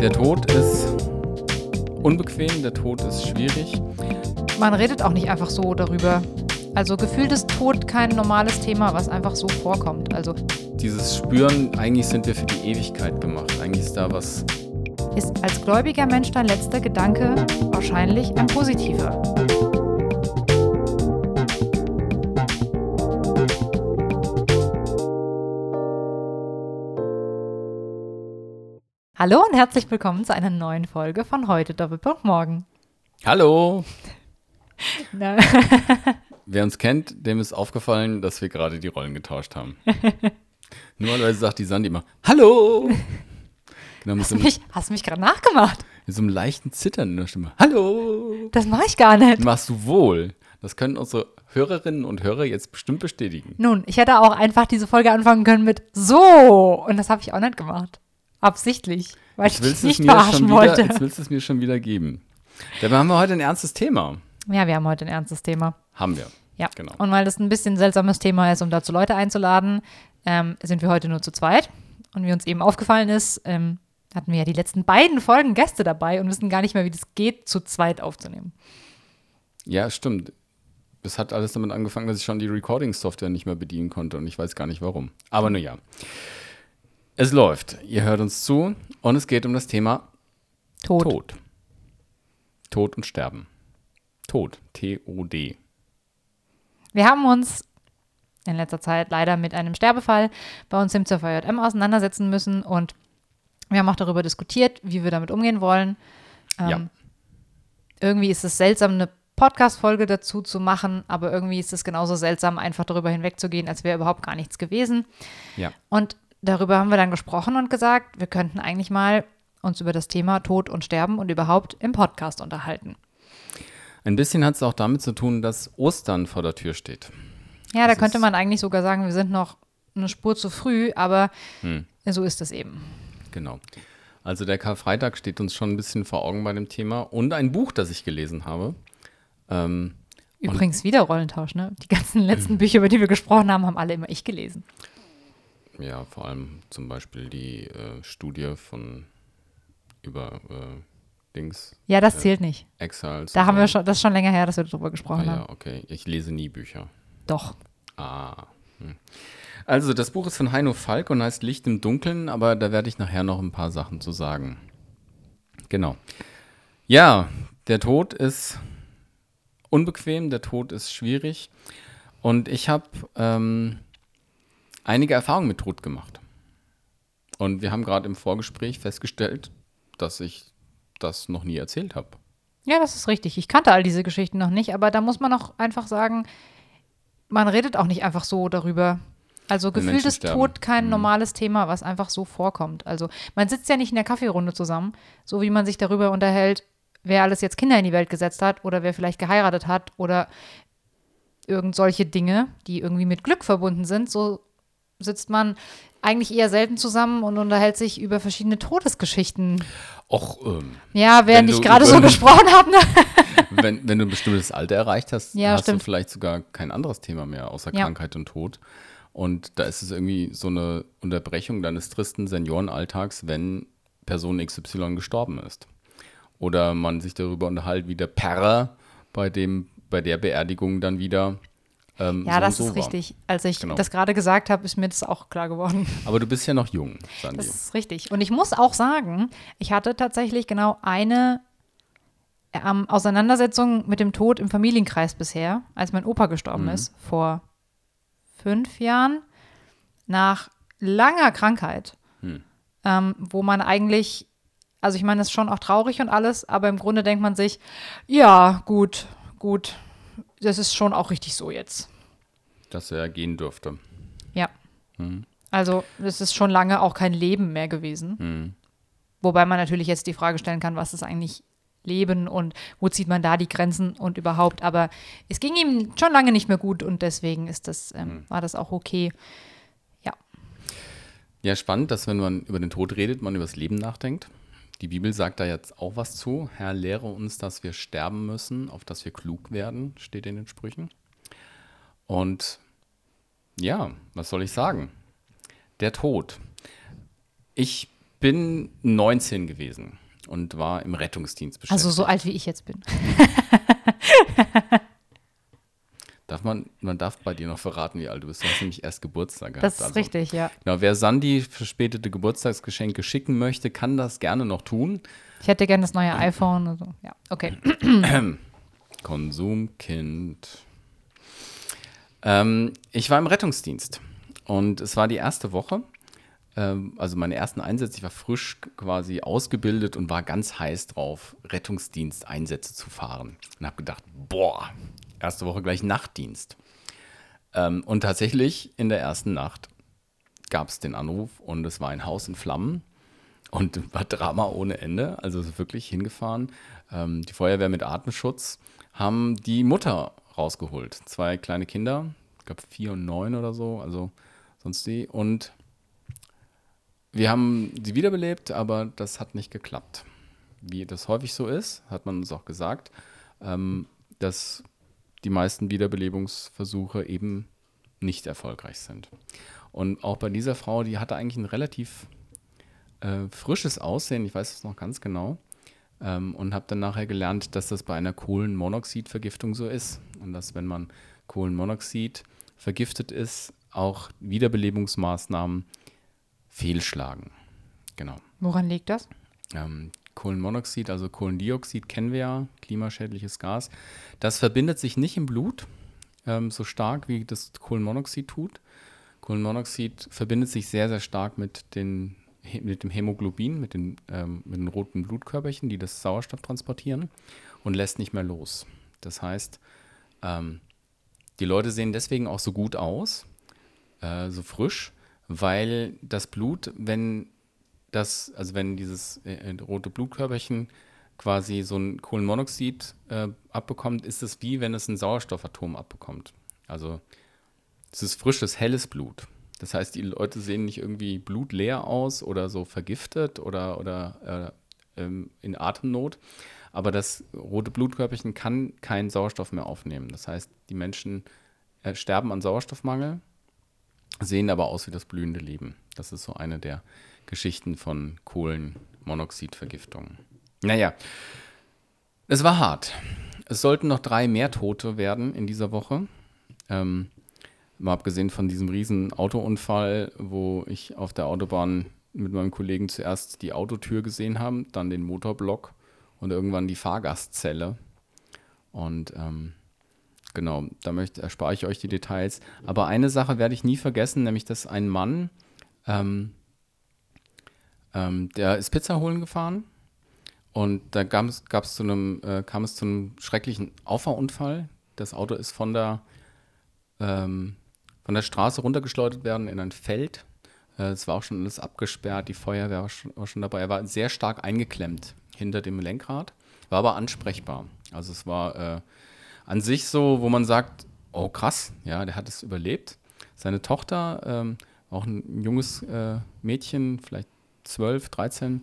Der Tod ist unbequem, der Tod ist schwierig. Man redet auch nicht einfach so darüber. Also gefühlt ist Tod kein normales Thema, was einfach so vorkommt. Also Dieses Spüren, eigentlich sind wir für die Ewigkeit gemacht. Eigentlich ist da was. ist als gläubiger Mensch dein letzter Gedanke wahrscheinlich ein positiver. Hallo und herzlich willkommen zu einer neuen Folge von heute Doppelpunkt Morgen. Hallo! Wer uns kennt, dem ist aufgefallen, dass wir gerade die Rollen getauscht haben. Normalerweise sagt die Sandy immer Hallo! Genau, hast so, du mich, hast du mich gerade nachgemacht? mit so einem leichten Zittern in der Stimme. Hallo! Das mache ich gar nicht. Machst du wohl. Das können unsere Hörerinnen und Hörer jetzt bestimmt bestätigen. Nun, ich hätte auch einfach diese Folge anfangen können mit so. Und das habe ich auch nicht gemacht. Absichtlich. Weil ich Jetzt dich willst, du es nicht mir verarschen schon wieder, wollte. jetzt willst du es mir schon wieder geben. Dabei haben wir heute ein ernstes Thema. Ja, wir haben heute ein ernstes Thema. Haben wir. Ja. Genau. Und weil das ein bisschen ein seltsames Thema ist, um dazu Leute einzuladen, ähm, sind wir heute nur zu zweit. Und wie uns eben aufgefallen ist, ähm, hatten wir ja die letzten beiden Folgen Gäste dabei und wissen gar nicht mehr, wie das geht, zu zweit aufzunehmen. Ja, stimmt. Es hat alles damit angefangen, dass ich schon die Recording-Software nicht mehr bedienen konnte und ich weiß gar nicht warum. Aber nun ja. Es läuft. Ihr hört uns zu und es geht um das Thema Tod. Tod. Tod und Sterben. Tod. T-O-D. Wir haben uns in letzter Zeit leider mit einem Sterbefall bei uns im ZVJM auseinandersetzen müssen und wir haben auch darüber diskutiert, wie wir damit umgehen wollen. Ähm, Ja. Irgendwie ist es seltsam, eine Podcast-Folge dazu zu machen, aber irgendwie ist es genauso seltsam, einfach darüber hinwegzugehen, als wäre überhaupt gar nichts gewesen. Ja. Und darüber haben wir dann gesprochen und gesagt, wir könnten eigentlich mal uns über das Thema Tod und Sterben und überhaupt im Podcast unterhalten. Ein bisschen hat es auch damit zu tun, dass Ostern vor der Tür steht. Ja, da Das könnte ist- man eigentlich sogar sagen, wir sind noch eine Spur zu früh, aber Hm. so ist es eben. Genau. Also der Karfreitag steht uns schon ein bisschen vor Augen bei dem Thema und ein Buch, das ich gelesen habe. Ähm, Übrigens wieder Rollentausch, ne? Die ganzen letzten Bücher, über die wir gesprochen haben, haben alle immer ich gelesen. Ja, vor allem zum Beispiel die äh, Studie von über äh, Dings, Ja, das zählt nicht. Exiles. Da haben wir schon, das ist schon länger her, dass wir darüber Ah, gesprochen haben. ja, okay. Ich lese nie Bücher. Doch. Ah. Hm. Also, das Buch ist von Heino Falk und heißt Licht im Dunkeln, aber da werde ich nachher noch ein paar Sachen zu sagen. Genau. Ja, der Tod ist unbequem, der Tod ist schwierig. Und ich habe ähm, einige Erfahrungen mit Tod gemacht. Und wir haben gerade im Vorgespräch festgestellt, dass ich das noch nie erzählt habe. Ja, das ist richtig. Ich kannte all diese Geschichten noch nicht, aber da muss man auch einfach sagen, man redet auch nicht einfach so darüber. Also gefühlt ist. Tod kein Mhm. normales Thema, was einfach so vorkommt. Also man sitzt ja nicht in der Kaffeerunde zusammen, so wie man sich darüber unterhält, wer alles jetzt Kinder in die Welt gesetzt hat oder wer vielleicht geheiratet hat oder irgend solche Dinge, die irgendwie mit Glück verbunden sind. So sitzt man eigentlich eher selten zusammen und unterhält sich über verschiedene Todesgeschichten. Och, ähm, Ja, während ich gerade so gesprochen habe. Ne? wenn, wenn du ein bestimmtes Alter erreicht hast, Ja, hast stimmt. du vielleicht sogar kein anderes Thema mehr außer Ja. Krankheit und Tod. Und da ist es irgendwie so eine Unterbrechung deines tristen Seniorenalltags, wenn Person XY gestorben ist. Oder man sich darüber unterhält, wie der Perrer bei, dem, bei der Beerdigung dann wieder. Ähm, Ja, so das so ist war. richtig. Als ich Genau. das gerade gesagt habe, ist mir das auch klar geworden. Aber du bist ja noch jung, Sandy. Das ist richtig. Und ich muss auch sagen, ich hatte tatsächlich genau eine ähm, Auseinandersetzung mit dem Tod im Familienkreis bisher, als mein Opa gestorben Mhm. ist, vor fünf Jahren, nach langer Krankheit, Hm. ähm, wo man eigentlich, also ich meine, das ist schon auch traurig und alles, aber im Grunde denkt man sich, ja, gut, gut, das ist schon auch richtig so jetzt. Dass er gehen dürfte. Ja. Hm. Also, es ist schon lange auch kein Leben mehr gewesen. Hm. Wobei man natürlich jetzt die Frage stellen kann, was ist eigentlich Leben und wo zieht man da die Grenzen und überhaupt. Aber es ging ihm schon lange nicht mehr gut und deswegen ist das, ähm, Hm. war das auch okay. Ja. Ja, spannend, dass wenn man über den Tod redet, man über das Leben nachdenkt. Die Bibel sagt da jetzt auch was zu. Herr, lehre uns, dass wir sterben müssen, auf dass wir klug werden, steht in den Sprüchen. Und ja, was soll ich sagen? Der Tod. Ich bin 19 gewesen und war im Rettungsdienst beschäftigt. Also so alt wie ich jetzt bin. Darf man, man darf bei dir noch verraten, wie alt du bist. Du hast nämlich erst Geburtstag gehabt. Das ist richtig, ja. Genau, wer Sandy verspätete Geburtstagsgeschenke schicken möchte, kann das gerne noch tun. Ich hätte gerne das neue iPhone. Also, ja, okay. Konsumkind. Ähm, ich war im Rettungsdienst und es war die erste Woche. Ähm, also meine ersten Einsätze, ich war frisch quasi ausgebildet und war ganz heiß drauf, Rettungsdiensteinsätze zu fahren. Und habe gedacht, boah, erste Woche gleich Nachtdienst. Ähm, und tatsächlich in der ersten Nacht gab es den Anruf und es war ein Haus in Flammen und war Drama ohne Ende. Also wirklich hingefahren. Ähm, die Feuerwehr mit Atemschutz haben die Mutter rausgeholt. Zwei kleine Kinder, ich glaube vier und neun oder so, also sonst die. Und wir haben sie wiederbelebt, aber das hat nicht geklappt. Wie das häufig so ist, hat man uns auch gesagt, ähm, dass die meisten Wiederbelebungsversuche eben nicht erfolgreich sind. Und auch bei dieser Frau, die hatte eigentlich ein relativ äh, frisches Aussehen, ich weiß es noch ganz genau, ähm, und habe dann nachher gelernt, dass das bei einer Kohlenmonoxidvergiftung so ist. Und dass, wenn man Kohlenmonoxid vergiftet ist, auch Wiederbelebungsmaßnahmen fehlschlagen. Genau. Woran liegt das? Ähm, Kohlenmonoxid, also Kohlendioxid kennen wir ja, klimaschädliches Gas. Das verbindet sich nicht im Blut ähm, so stark, wie das Kohlenmonoxid tut. Kohlenmonoxid verbindet sich sehr, sehr stark mit, den, mit dem Hämoglobin, mit den, ähm, mit den roten Blutkörperchen, die das Sauerstoff transportieren und lässt nicht mehr los. Das heißt, ähm, die Leute sehen deswegen auch so gut aus, äh, so frisch, weil das Blut, wenn das, also wenn dieses äh, rote Blutkörperchen quasi so ein Kohlenmonoxid äh, abbekommt, ist es wie wenn es ein Sauerstoffatom abbekommt. Also es ist frisches, helles Blut. Das heißt, die Leute sehen nicht irgendwie blutleer aus oder so vergiftet oder, oder äh, ähm, in Atemnot. Aber das rote Blutkörperchen kann keinen Sauerstoff mehr aufnehmen. Das heißt, die Menschen äh, sterben an Sauerstoffmangel, sehen aber aus wie das blühende Leben. Das ist so eine der Geschichten von Kohlenmonoxidvergiftungen. Naja, es war hart. Es sollten noch drei mehr Tote werden in dieser Woche. Ähm, mal abgesehen von diesem riesen Autounfall, wo ich auf der Autobahn mit meinem Kollegen zuerst die Autotür gesehen habe, dann den Motorblock und irgendwann die Fahrgastzelle. Und ähm, genau, da möchte, erspare ich euch die Details. Aber eine Sache werde ich nie vergessen, nämlich dass ein Mann ähm, ähm, der ist Pizza holen gefahren und da gab es, gab's zu einem, äh, kam es zu einem schrecklichen Auffahrunfall. Das Auto ist von der, ähm, von der Straße runtergeschleudert werden in ein Feld. Äh, es war auch schon alles abgesperrt, die Feuerwehr war schon, war schon dabei. Er war sehr stark eingeklemmt hinter dem Lenkrad, war aber ansprechbar. Also es war äh, an sich so, wo man sagt, oh krass, ja, der hat es überlebt. Seine Tochter, ähm, auch ein junges äh, Mädchen, vielleicht 12, 13,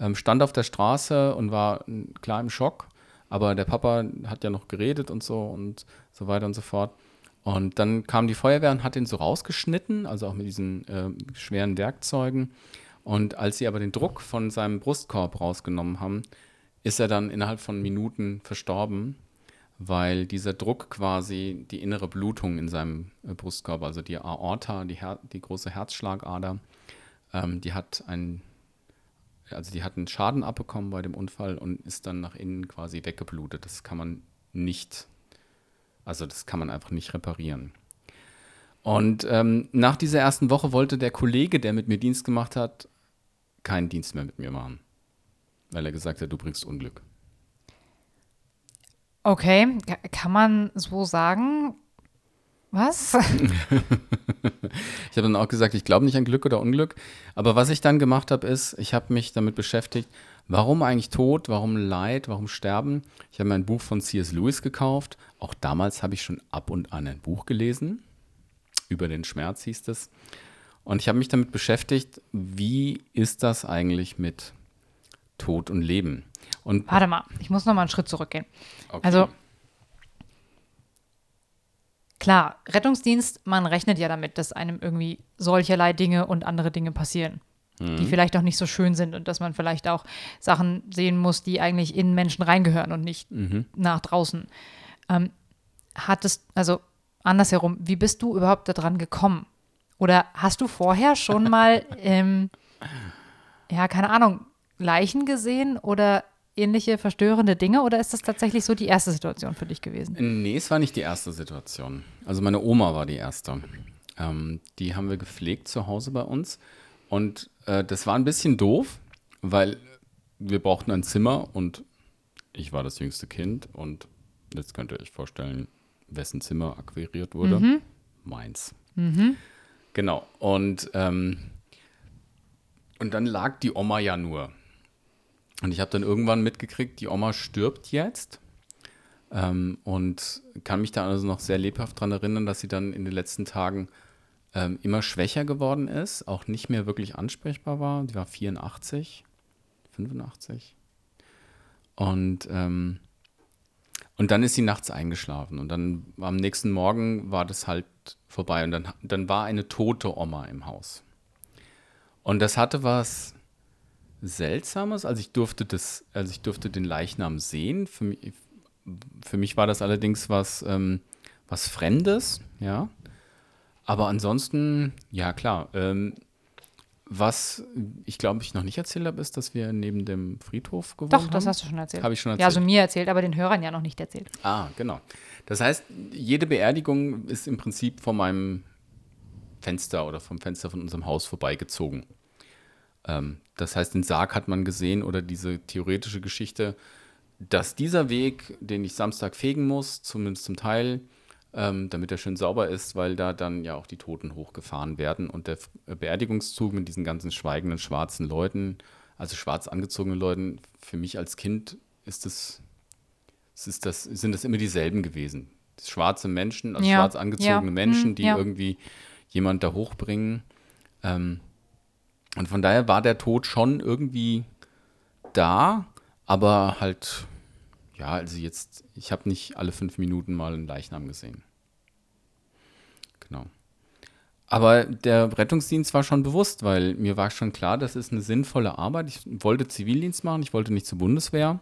ähm, stand auf der Straße und war klar im Schock. Aber der Papa hat ja noch geredet und so und so weiter und so fort. Und dann kam die Feuerwehr und hat ihn so rausgeschnitten, also auch mit diesen äh, schweren Werkzeugen. Und als sie aber den Druck von seinem Brustkorb rausgenommen haben, ist er dann innerhalb von Minuten verstorben, weil dieser Druck quasi die innere Blutung in seinem äh, Brustkorb, also die Aorta, die, Her die große Herzschlagader, ähm, die hat einen, also die hat einen Schaden abbekommen bei dem Unfall und ist dann nach innen quasi weggeblutet. Das kann man nicht, also das kann man einfach nicht reparieren. Und ähm, nach dieser ersten Woche wollte der Kollege, der mit mir Dienst gemacht hat, keinen Dienst mehr mit mir machen. Weil er gesagt hat, du bringst Unglück. Okay, kann man so sagen? Was? ich habe dann auch gesagt, ich glaube nicht an Glück oder Unglück. Aber was ich dann gemacht habe, ist, ich habe mich damit beschäftigt, warum eigentlich Tod, warum Leid, warum Sterben. Ich habe mir ein Buch von C.S. Lewis gekauft. Auch damals habe ich schon ab und an ein Buch gelesen. Über den Schmerz hieß es. Und ich habe mich damit beschäftigt, wie ist das eigentlich mit Tod und Leben? Und Warte mal, ich muss noch mal einen Schritt zurückgehen. Okay. Also Klar, Rettungsdienst, man rechnet ja damit, dass einem irgendwie solcherlei Dinge und andere Dinge passieren. die vielleicht auch nicht so schön sind und dass man vielleicht auch Sachen sehen muss, die eigentlich in Menschen reingehören und nicht nach draußen. Ähm, hattest, also andersherum, wie bist du überhaupt daran gekommen? Oder hast du vorher schon mal, ähm, ja, keine Ahnung, Leichen gesehen oder ähnliche verstörende Dinge? Oder ist das tatsächlich so die erste Situation für dich gewesen? Nee, es war nicht die erste Situation. Also meine Oma war die erste. Ähm, die haben wir gepflegt zu Hause bei uns. Und äh, das war ein bisschen doof, weil wir brauchten ein Zimmer und ich war das jüngste Kind. Und jetzt könnt ihr euch vorstellen, wessen Zimmer akquiriert wurde. Meins. Genau. Und, ähm, und dann lag die Oma ja nur. Und ich habe dann irgendwann mitgekriegt, die Oma stirbt jetzt. Ähm, und kann mich da also noch sehr lebhaft daran erinnern, dass sie dann in den letzten Tagen ähm, immer schwächer geworden ist, auch nicht mehr wirklich ansprechbar war. Die war 84, 85. Und, ähm, und dann ist sie nachts eingeschlafen. Und dann am nächsten Morgen war das halt vorbei. Und dann, dann war eine tote Oma im Haus. Und das hatte was Seltsames. Also ich durfte das, also ich durfte den Leichnam sehen. Für mich, für mich war das allerdings was, ähm, was Fremdes, ja. Aber ansonsten, ja klar. Ähm, was ich glaube, ich noch nicht erzählt habe, ist, dass wir neben dem Friedhof gewohnt Doch, haben. das hast du schon erzählt. Habe ich schon Ja, also erzählt. mir erzählt, aber den Hörern ja noch nicht erzählt. Ah, genau. Das heißt, jede Beerdigung ist im Prinzip von meinem Fenster oder vom Fenster von unserem Haus vorbeigezogen. Ähm, das heißt, den Sarg hat man gesehen oder diese theoretische Geschichte, dass dieser Weg, den ich Samstag fegen muss, zumindest zum Teil, ähm, damit er schön sauber ist, weil da dann ja auch die Toten hochgefahren werden und der F- Beerdigungszug mit diesen ganzen schweigenden schwarzen Leuten, also schwarz angezogenen Leuten, für mich als Kind ist das es ist das, sind das immer dieselben gewesen. Schwarze Menschen, also Ja, schwarz angezogene ja, Menschen, hm, die ja. irgendwie jemand da hochbringen. Ähm, und von daher war der Tod schon irgendwie da, aber halt, ja, also jetzt, ich habe nicht alle fünf Minuten mal einen Leichnam gesehen. Genau. Aber der Rettungsdienst war schon bewusst, weil mir war schon klar, das ist eine sinnvolle Arbeit. Ich wollte Zivildienst machen, ich wollte nicht zur Bundeswehr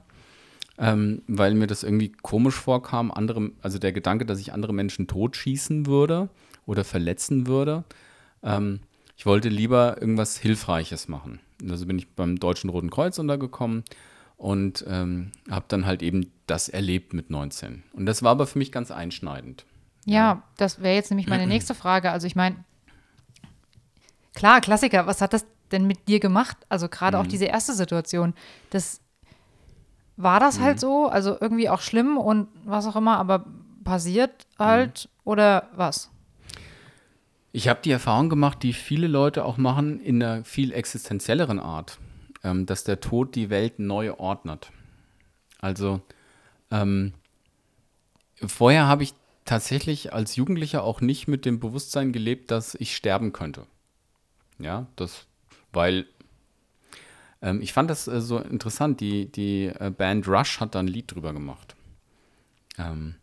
ähm, weil mir das irgendwie komisch vorkam, andere, also der Gedanke, dass ich andere Menschen totschießen würde oder verletzen würde. Ähm, ich wollte lieber irgendwas Hilfreiches machen. Und Also bin ich beim Deutschen Roten Kreuz untergekommen und ähm, habe dann halt eben das erlebt mit 19. Und das war aber für mich ganz einschneidend. Ja, das wäre jetzt nämlich meine nächste Frage. Also ich meine, klar, Klassiker, was hat das denn mit dir gemacht? Also gerade Mhm. auch diese erste Situation. Das war das Mhm. halt so, also irgendwie auch schlimm und was auch immer, aber passiert halt Mhm. oder was? Ich habe die Erfahrung gemacht, die viele Leute auch machen, in einer viel existenzielleren Art, ähm, dass der Tod die Welt neu ordnet. Also ähm, vorher habe ich tatsächlich als Jugendlicher auch nicht mit dem Bewusstsein gelebt, dass ich sterben könnte. Ja, das, weil ähm, ich fand das äh, so interessant. Die, die äh, Band Rush hat da ein Lied drüber gemacht. Ähm,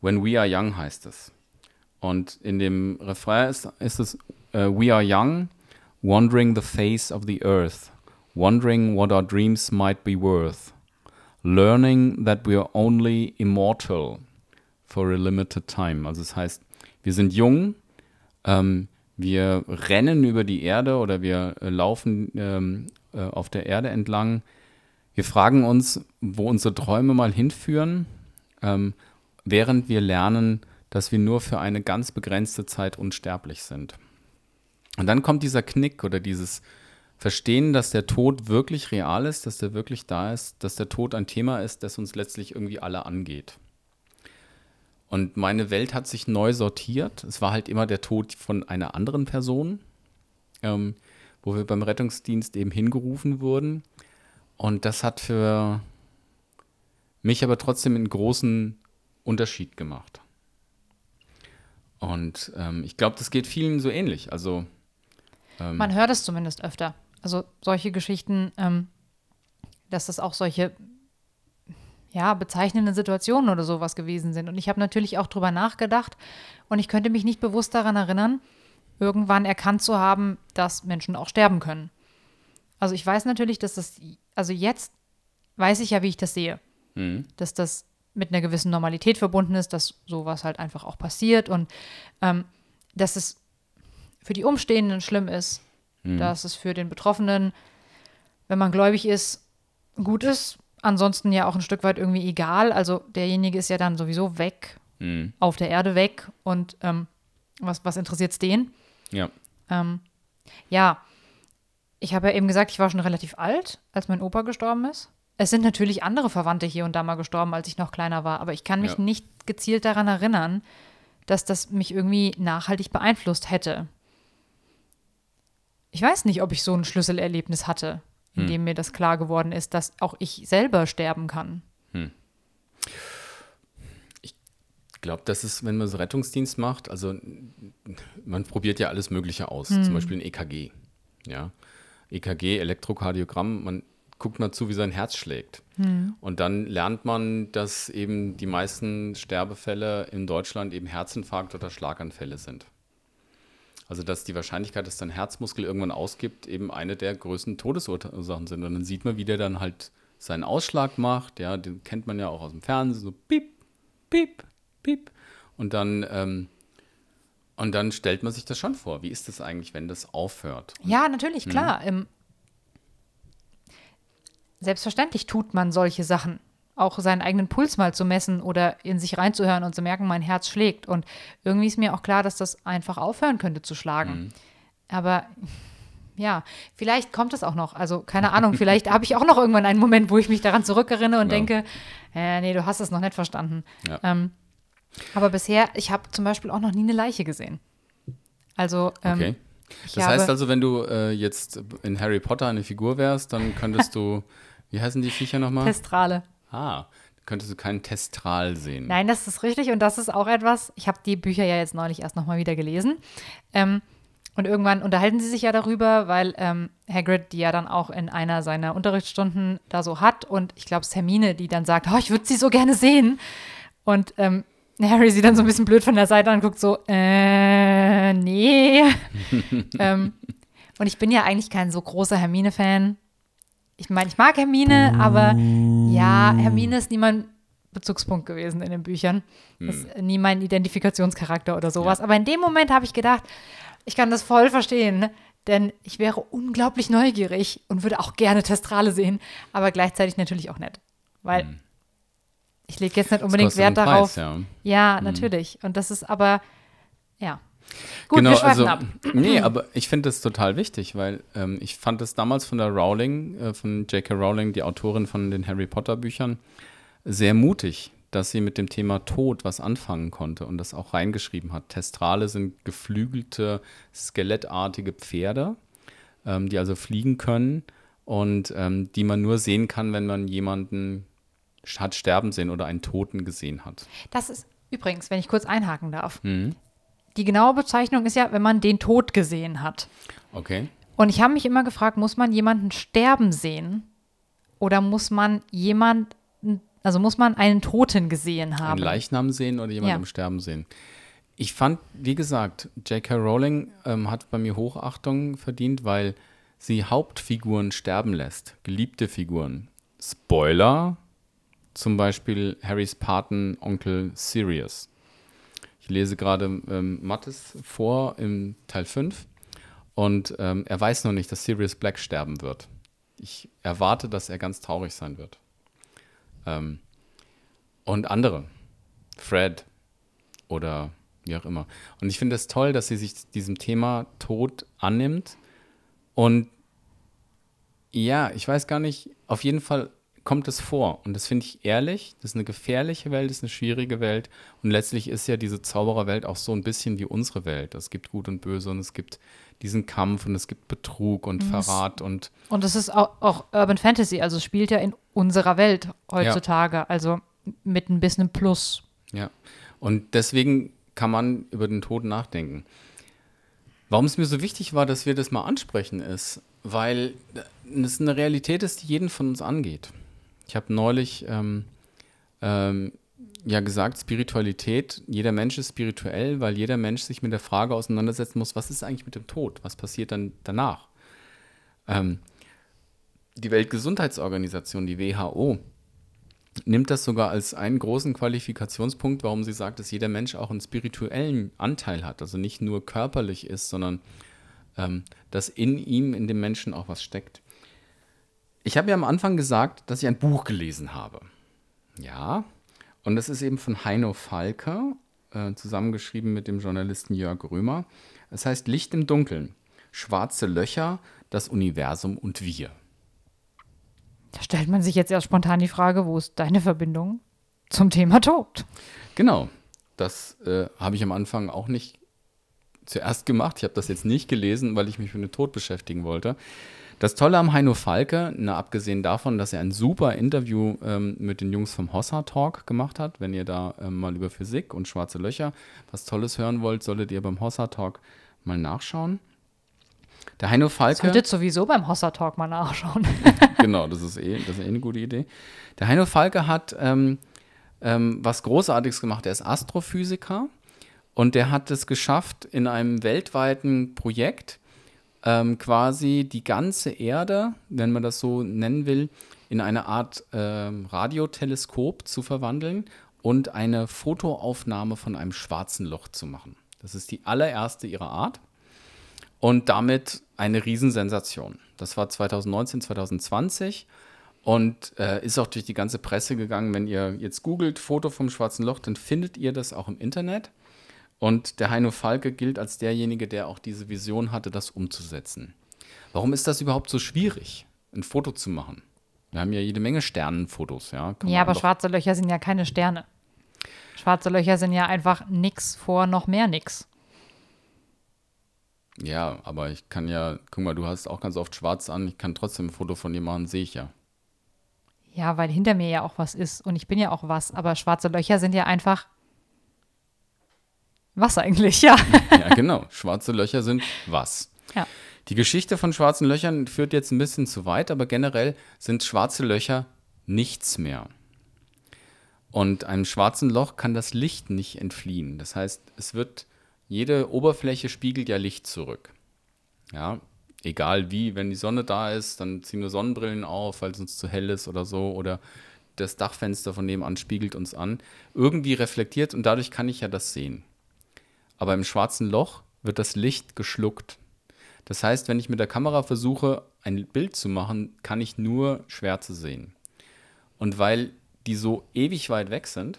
When We Are Young heißt es. Und in dem Refrain ist, ist es äh, We are young, wandering the face of the earth, wondering what our dreams might be worth, learning that we are only immortal for a limited time. Also es heißt, wir sind jung, ähm, wir rennen über die Erde oder wir äh, laufen ähm, äh, auf der Erde entlang. Wir fragen uns, wo unsere Träume mal hinführen, ähm, während wir lernen, dass wir nur für eine ganz begrenzte Zeit unsterblich sind. Und dann kommt dieser Knick oder dieses Verstehen, dass der Tod wirklich real ist, dass der wirklich da ist, dass der Tod ein Thema ist, das uns letztlich irgendwie alle angeht. Und meine Welt hat sich neu sortiert. Es war halt immer der Tod von einer anderen Person, ähm, wo wir beim Rettungsdienst eben hingerufen wurden. Und das hat für mich aber trotzdem einen großen Unterschied gemacht. Und ähm, ich glaube, das geht vielen so ähnlich. Also ähm, Man hört es zumindest öfter. Also solche Geschichten, ähm, dass das auch solche ja, bezeichnende Situationen oder sowas gewesen sind. Und ich habe natürlich auch drüber nachgedacht und ich könnte mich nicht bewusst daran erinnern, irgendwann erkannt zu haben, dass Menschen auch sterben können. Also ich weiß natürlich, dass das, also jetzt weiß ich ja, wie ich das sehe. Mhm. Dass das mit einer gewissen Normalität verbunden ist, dass sowas halt einfach auch passiert und ähm, dass es für die Umstehenden schlimm ist, dass es für den Betroffenen, wenn man gläubig ist, gut ist. Ansonsten ja auch ein Stück weit irgendwie egal. Also derjenige ist ja dann sowieso weg, Mhm. auf der Erde weg und ähm, was, was interessiert es den? Ja. Ähm, ja, ich habe ja eben gesagt, ich war schon relativ alt, als mein Opa gestorben ist. Es sind natürlich andere Verwandte hier und da mal gestorben, als ich noch kleiner war, aber ich kann mich Ja. nicht gezielt daran erinnern, dass das mich irgendwie nachhaltig beeinflusst hätte. Ich weiß nicht, ob ich so ein Schlüsselerlebnis hatte, in dem mir das klar geworden ist, dass auch ich selber sterben kann. Ich glaube, das ist, wenn man so Rettungsdienst macht, also man probiert ja alles Mögliche aus, zum Beispiel ein EKG. Ja. EKG, Elektrokardiogramm, man guckt mal zu, wie sein Herz schlägt. Und dann lernt man, dass eben die meisten Sterbefälle in Deutschland eben Herzinfarkt oder Schlaganfälle sind. Also dass die Wahrscheinlichkeit, dass dein Herzmuskel irgendwann ausgibt, eben eine der größten Todesursachen sind. Und dann sieht man, wie der dann halt seinen Ausschlag macht. Ja, den kennt man ja auch aus dem Fernsehen, so piep, piep, piep. Und dann, ähm, und dann stellt man sich das schon vor. Wie ist das eigentlich, wenn das aufhört? Ja, natürlich, klar. Ähm, selbstverständlich tut man solche Sachen. Auch seinen eigenen Puls mal zu messen oder in sich reinzuhören und zu merken, mein Herz schlägt. Und irgendwie ist mir auch klar, dass das einfach aufhören könnte zu schlagen. Aber ja, vielleicht kommt es auch noch. Also keine Ahnung, vielleicht habe ich auch noch irgendwann einen Moment, wo ich mich daran zurückerinnere und Ja. denke, äh, nee, du hast es noch nicht verstanden. Ja. Ähm, aber bisher, ich habe zum Beispiel auch noch nie eine Leiche gesehen. Also ähm, Okay. Das heißt also, wenn du äh, jetzt in Harry Potter eine Figur wärst, dann könntest du, wie heißen die Viecher nochmal? Testrale. Ah, könntest du keinen Testral sehen. Nein, das ist richtig und das ist auch etwas, ich habe die Bücher ja jetzt neulich erst nochmal wieder gelesen. Ähm, und irgendwann unterhalten sie sich ja darüber, weil ähm, Hagrid die ja dann auch in einer seiner Unterrichtsstunden da so hat und ich glaube, es ist Hermine, die dann sagt, oh, ich würde sie so gerne sehen. Und ähm, Harry sie dann so ein bisschen blöd von der Seite anguckt, so, äh, nee. ähm, und ich bin ja eigentlich kein so großer Hermine-Fan. Ich meine, ich mag Hermine, aber ja, Hermine ist nie mein Bezugspunkt gewesen in den Büchern. Ist nie mein Identifikationscharakter oder sowas. Aber in dem Moment habe ich gedacht, ich kann das voll verstehen, denn ich wäre unglaublich neugierig und würde auch gerne Testrale sehen, aber gleichzeitig natürlich auch nicht. Weil ich lege jetzt nicht unbedingt Wert darauf. Preis, ja. Ja, natürlich. Und das ist aber, ja. Gut, genau, wir schweifen also, ab. Nee, aber ich finde das total wichtig, weil ähm, ich fand es damals von der Rowling, äh, von J.K. Rowling, die Autorin von den Harry Potter Büchern, sehr mutig, dass sie mit dem Thema Tod was anfangen konnte und das auch reingeschrieben hat. Testrale sind geflügelte, skelettartige Pferde, ähm, die also fliegen können und ähm, die man nur sehen kann, wenn man jemanden hat sterben sehen oder einen Toten gesehen hat. Das ist übrigens, wenn ich kurz einhaken darf. Mhm. Die genaue Bezeichnung ist ja, wenn man den Tod gesehen hat. Okay. Und ich habe mich immer gefragt, muss man jemanden sterben sehen? Oder muss man jemanden, also muss man einen Toten gesehen haben? Einen Leichnam sehen oder jemanden Ja. im Sterben sehen. Ich fand, wie gesagt, J.K. Rowling ähm, hat bei mir Hochachtung verdient, weil sie Hauptfiguren sterben lässt. Geliebte Figuren. Spoiler, zum Beispiel Harrys Patenonkel Sirius. Ich lese gerade ähm, Mattes vor im Teil 5 und ähm, er weiß noch nicht, dass Sirius Black sterben wird. Ich erwarte, dass er ganz traurig sein wird. Ähm, und andere. Fred oder wie auch immer. Und ich finde es toll, dass sie sich diesem Thema Tod annimmt. Und ja, ich weiß gar nicht, auf jeden Fall kommt es vor. Und das finde ich ehrlich. Das ist eine gefährliche Welt, das ist eine schwierige Welt. Und letztlich ist ja diese Zaubererwelt auch so ein bisschen wie unsere Welt. Es gibt Gut und Böse und es gibt diesen Kampf und es gibt Betrug und Verrat und Und es ist auch, auch Urban Fantasy, also es spielt ja in unserer Welt heutzutage, also mit ein bisschen Plus. Ja, und deswegen kann man über den Tod nachdenken. Warum es mir so wichtig war, dass wir das mal ansprechen, ist, weil es eine Realität ist, die jeden von uns angeht. Ich habe neulich ähm, ähm, ja gesagt, Spiritualität, jeder Mensch ist spirituell, weil jeder Mensch sich mit der Frage auseinandersetzen muss, was ist eigentlich mit dem Tod? Was passiert dann danach? Ähm, die Weltgesundheitsorganisation, die WHO, nimmt das sogar als einen großen Qualifikationspunkt, warum sie sagt, dass jeder Mensch auch einen spirituellen Anteil hat, also nicht nur körperlich ist, sondern ähm, dass in ihm, in dem Menschen auch was steckt. Ich habe ja am Anfang gesagt, dass ich ein Buch gelesen habe. Ja, und das ist eben von Heino Falke, äh, zusammengeschrieben mit dem Journalisten Jörg Römer. Es heißt Licht im Dunkeln, schwarze Löcher, das Universum und wir. Da stellt man sich jetzt erst spontan die Frage, wo ist deine Verbindung zum Thema Tod? Genau, das äh, habe ich am Anfang auch nicht zuerst gemacht. Ich habe das jetzt nicht gelesen, weil ich mich mit dem Tod beschäftigen wollte. Das Tolle am Heino Falke, na, abgesehen davon, dass er ein super Interview ähm, mit den Jungs vom Hossa Talk gemacht hat, wenn ihr da ähm, mal über Physik und schwarze Löcher was Tolles hören wollt, solltet ihr beim Hossa Talk mal nachschauen. Der Heino Falke. Solltet sowieso beim Hossa Talk mal nachschauen. genau, das ist, eh, das ist eh eine gute Idee. Der Heino Falke hat ähm, ähm, was Großartiges gemacht. Er ist Astrophysiker und der hat es geschafft, in einem weltweiten Projekt ähm, quasi die ganze Erde, wenn man das so nennen will, in eine Art ähm, Radioteleskop zu verwandeln und eine Fotoaufnahme von einem schwarzen Loch zu machen. Das ist die allererste ihrer Art und damit eine Riesensensation. Das war 2019, 2020 und äh, ist auch durch die ganze Presse gegangen. Wenn ihr jetzt googelt Foto vom schwarzen Loch, dann findet ihr das auch im Internet. Und der Heino Falke gilt als derjenige, der auch diese Vision hatte, das umzusetzen. Warum ist das überhaupt so schwierig, ein Foto zu machen? Wir haben ja jede Menge Sternenfotos, ja. Kann ja, aber schwarze Löcher sind ja keine Sterne. Schwarze Löcher sind ja einfach nix vor noch mehr nix. Ja, aber ich kann ja, guck mal, du hast auch ganz oft schwarz an, ich kann trotzdem ein Foto von dir machen, sehe ich ja. Ja, weil hinter mir ja auch was ist und ich bin ja auch was, aber schwarze Löcher sind ja einfach was eigentlich, ja. ja, genau. Schwarze Löcher sind was. Ja. Die Geschichte von schwarzen Löchern führt jetzt ein bisschen zu weit, aber generell sind schwarze Löcher nichts mehr. Und einem schwarzen Loch kann das Licht nicht entfliehen. Das heißt, es wird, jede Oberfläche spiegelt ja Licht zurück. Ja, egal wie, wenn die Sonne da ist, dann ziehen wir Sonnenbrillen auf, weil es uns zu hell ist oder so, oder das Dachfenster von nebenan spiegelt uns an. Irgendwie reflektiert und dadurch kann ich ja das sehen. Aber im schwarzen Loch wird das Licht geschluckt. Das heißt, wenn ich mit der Kamera versuche, ein Bild zu machen, kann ich nur Schwärze sehen. Und weil die so ewig weit weg sind,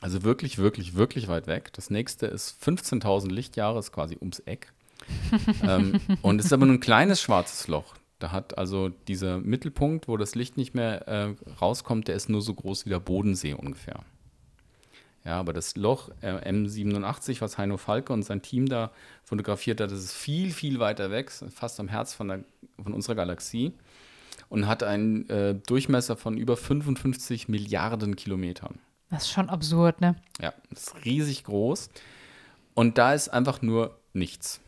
also wirklich, wirklich, wirklich weit weg, das nächste ist 15.000 Lichtjahre, ist quasi ums Eck. ähm, und es ist aber nur ein kleines schwarzes Loch. Da hat also dieser Mittelpunkt, wo das Licht nicht mehr äh, rauskommt, der ist nur so groß wie der Bodensee ungefähr. Ja, aber das Loch äh, M87, was Heino Falke und sein Team da fotografiert hat, das ist viel, viel weiter weg, fast am Herz von, der, von unserer Galaxie und hat einen äh, Durchmesser von über 55 Milliarden Kilometern. Das ist schon absurd, ne? Ja, das ist riesig groß. Und da ist einfach nur nichts.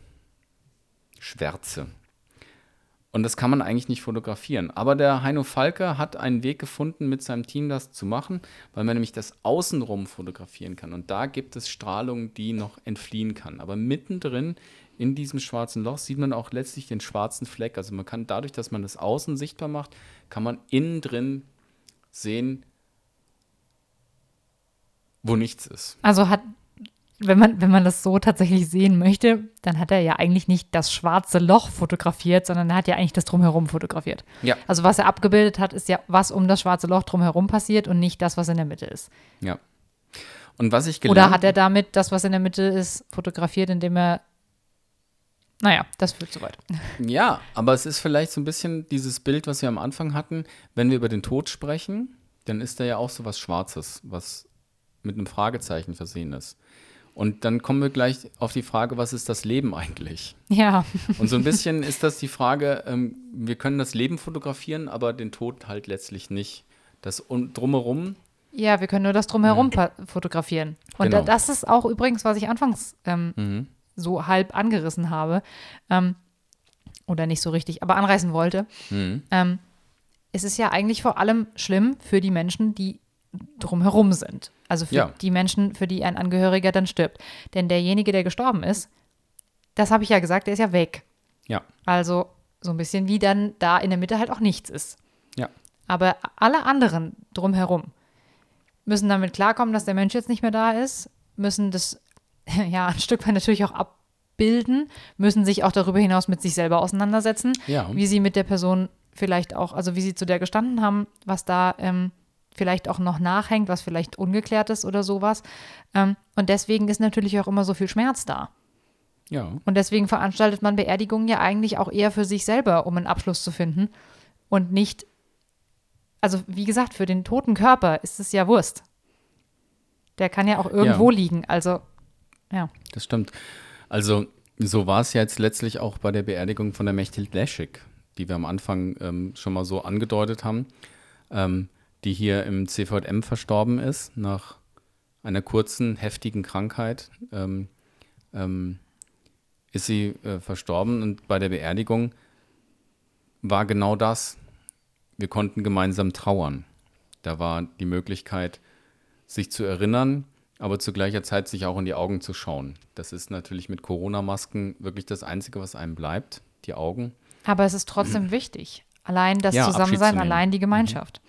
Schwärze. Und das kann man eigentlich nicht fotografieren. Aber der Heino Falke hat einen Weg gefunden, mit seinem Team das zu machen, weil man nämlich das Außenrum fotografieren kann. Und da gibt es Strahlung, die noch entfliehen kann. Aber mittendrin in diesem schwarzen Loch sieht man auch letztlich den schwarzen Fleck. Also man kann dadurch, dass man das Außen sichtbar macht, kann man innen drin sehen, wo nichts ist. Also hat wenn man, wenn man das so tatsächlich sehen möchte, dann hat er ja eigentlich nicht das schwarze Loch fotografiert, sondern er hat ja eigentlich das Drumherum fotografiert. Ja. Also was er abgebildet hat, ist ja, was um das schwarze Loch drumherum passiert und nicht das, was in der Mitte ist. Ja. Und was ich gelernt Oder hat er damit das, was in der Mitte ist, fotografiert, indem er naja, das führt zu weit. Ja, aber es ist vielleicht so ein bisschen dieses Bild, was wir am Anfang hatten. Wenn wir über den Tod sprechen, dann ist da ja auch so was Schwarzes, was mit einem Fragezeichen versehen ist. Und dann kommen wir gleich auf die Frage, was ist das Leben eigentlich? Ja. Und so ein bisschen ist das die Frage, ähm, wir können das Leben fotografieren, aber den Tod halt letztlich nicht. Das drumherum. Ja, wir können nur das drumherum mhm. fotografieren. Und genau. das ist auch übrigens, was ich anfangs ähm, mhm. so halb angerissen habe. Ähm, oder nicht so richtig, aber anreißen wollte. Mhm. Ähm, es ist ja eigentlich vor allem schlimm für die Menschen, die drumherum sind. Also für ja. die Menschen, für die ein Angehöriger dann stirbt. Denn derjenige, der gestorben ist, das habe ich ja gesagt, der ist ja weg. Ja. Also So ein bisschen wie dann da in der Mitte halt auch nichts ist. Ja. Aber alle anderen drumherum müssen damit klarkommen, dass der Mensch jetzt nicht mehr da ist, müssen das ja ein Stück weit natürlich auch abbilden, müssen sich auch darüber hinaus mit sich selber auseinandersetzen, Ja. wie sie mit der Person vielleicht auch, also wie sie zu der gestanden haben, was da ähm, vielleicht auch noch nachhängt, was vielleicht ungeklärt ist oder sowas. Ähm, und deswegen ist natürlich auch immer so viel Schmerz da. Ja. Und deswegen veranstaltet man Beerdigungen ja eigentlich auch eher für sich selber, um einen Abschluss zu finden. Und nicht, also wie gesagt, für den toten Körper ist es ja Wurst. Der kann ja auch irgendwo liegen. Also, ja. Das stimmt. Also, so war es ja jetzt letztlich auch bei der Beerdigung von der Mechthild Leschik, die wir am Anfang ähm, schon mal so angedeutet haben, ähm, die hier im CVM verstorben ist, nach einer kurzen, heftigen Krankheit. Ähm, ähm, ist sie äh, verstorben und bei der Beerdigung war genau das. Wir konnten gemeinsam trauern. Da war die Möglichkeit, sich zu erinnern, aber zu gleicher Zeit sich auch in die Augen zu schauen. Das ist natürlich mit Corona-Masken wirklich das Einzige, was einem bleibt, die Augen. Aber es ist trotzdem wichtig. Allein das Ja, Zusammensein, allein die Gemeinschaft.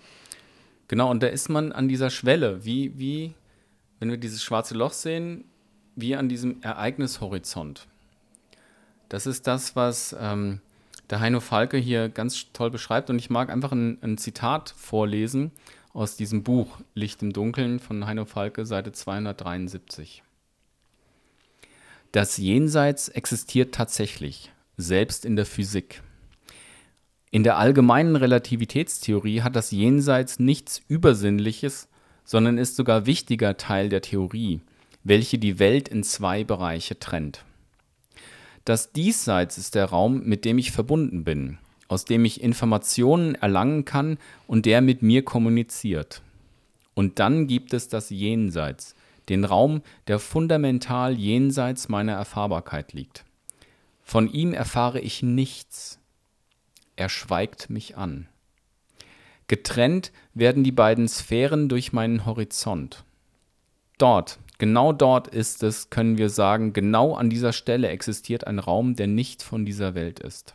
Genau, und da ist man an dieser Schwelle, wie, wie, wenn wir dieses schwarze Loch sehen, wie an diesem Ereignishorizont. Das ist das, was ähm, der Heino Falke hier ganz toll beschreibt. Und ich mag einfach ein, ein Zitat vorlesen aus diesem Buch Licht im Dunkeln von Heino Falke, Seite 273. Das Jenseits existiert tatsächlich, selbst in der Physik. In der allgemeinen Relativitätstheorie hat das Jenseits nichts Übersinnliches, sondern ist sogar wichtiger Teil der Theorie, welche die Welt in zwei Bereiche trennt. Das Diesseits ist der Raum, mit dem ich verbunden bin, aus dem ich Informationen erlangen kann und der mit mir kommuniziert. Und dann gibt es das Jenseits, den Raum, der fundamental jenseits meiner Erfahrbarkeit liegt. Von ihm erfahre ich nichts. Er schweigt mich an. Getrennt werden die beiden Sphären durch meinen Horizont. Dort, genau dort ist es, können wir sagen, genau an dieser Stelle existiert ein Raum, der nicht von dieser Welt ist.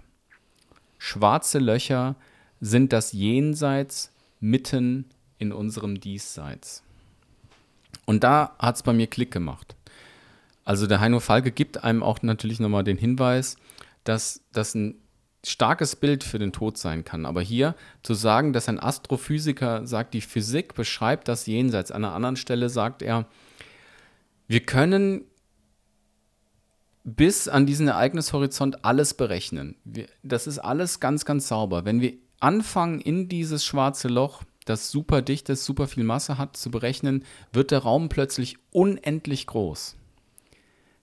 Schwarze Löcher sind das Jenseits mitten in unserem Diesseits. Und da hat es bei mir Klick gemacht. Also der Heino Falke gibt einem auch natürlich nochmal den Hinweis, dass das ein starkes Bild für den Tod sein kann. Aber hier zu sagen, dass ein Astrophysiker sagt, die Physik beschreibt das Jenseits. An einer anderen Stelle sagt er, wir können bis an diesen Ereignishorizont alles berechnen. Wir, das ist alles ganz, ganz sauber. Wenn wir anfangen, in dieses schwarze Loch, das super dicht ist, super viel Masse hat, zu berechnen, wird der Raum plötzlich unendlich groß.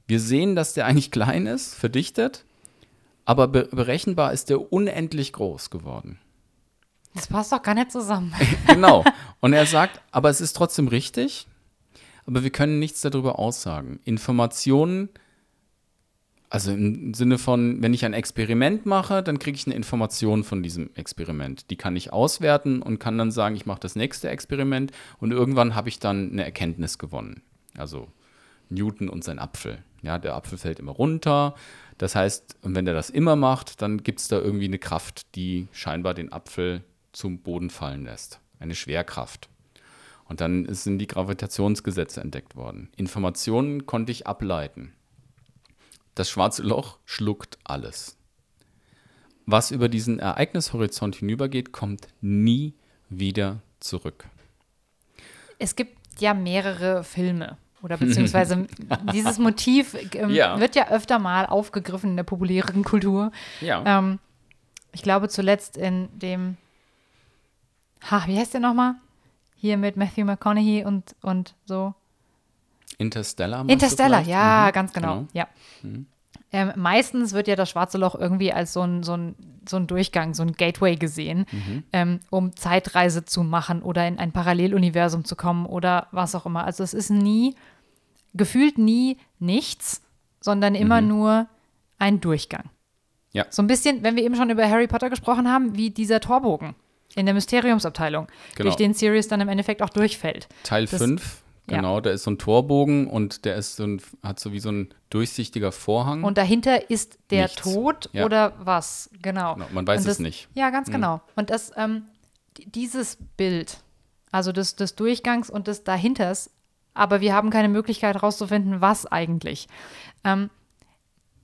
Wir sehen, dass der eigentlich klein ist, verdichtet, aber be berechenbar ist der unendlich groß geworden. Das passt doch gar nicht zusammen. Genau. Und er sagt, aber es ist trotzdem richtig, aber wir können nichts darüber aussagen. Informationen, also im Sinne von, wenn ich ein Experiment mache, dann kriege ich eine Information von diesem Experiment. Die kann ich auswerten und kann dann sagen, ich mache das nächste Experiment und irgendwann habe ich dann eine Erkenntnis gewonnen. Also Newton und sein Apfel. Ja, der Apfel fällt immer runter. Das heißt, wenn der das immer macht, dann gibt es da irgendwie eine Kraft, die scheinbar den Apfel zum Boden fallen lässt. Eine Schwerkraft. Und dann sind die Gravitationsgesetze entdeckt worden. Informationen konnte ich ableiten. Das schwarze Loch schluckt alles. Was über diesen Ereignishorizont hinübergeht, kommt nie wieder zurück. Es gibt ja mehrere Filme oder beziehungsweise dieses Motiv ähm, Ja. wird ja öfter mal aufgegriffen in der populären Kultur. Ja. Ähm, ich glaube zuletzt in dem, ha, wie heißt der nochmal? Hier mit Matthew McConaughey und, und so. Interstellar. Interstellar, ja, Mhm, ganz genau. genau. Ja. Ähm, meistens wird ja das schwarze Loch irgendwie als so ein, so ein, so ein Durchgang, so ein Gateway gesehen, Mhm. ähm, um Zeitreise zu machen oder in ein Paralleluniversum zu kommen oder was auch immer. Also es ist nie, gefühlt nie nichts, sondern immer nur ein Durchgang. Mhm. Ja. So ein bisschen, wenn wir eben schon über Harry Potter gesprochen haben, wie dieser Torbogen in der Mysteriumsabteilung, Genau. durch den Sirius dann im Endeffekt auch durchfällt. Teil Das- 5 Ja. Genau, da ist so ein Torbogen und der ist so ein, hat so wie so ein durchsichtiger Vorhang. Und dahinter ist der Nichts. Tod Ja. oder was? Genau. Genau, man weiß Und es das, nicht. Ja, ganz genau. Und das, ähm, dieses Bild, also des, des Durchgangs und des Dahinters, aber wir haben keine Möglichkeit herauszufinden, was eigentlich. Ähm,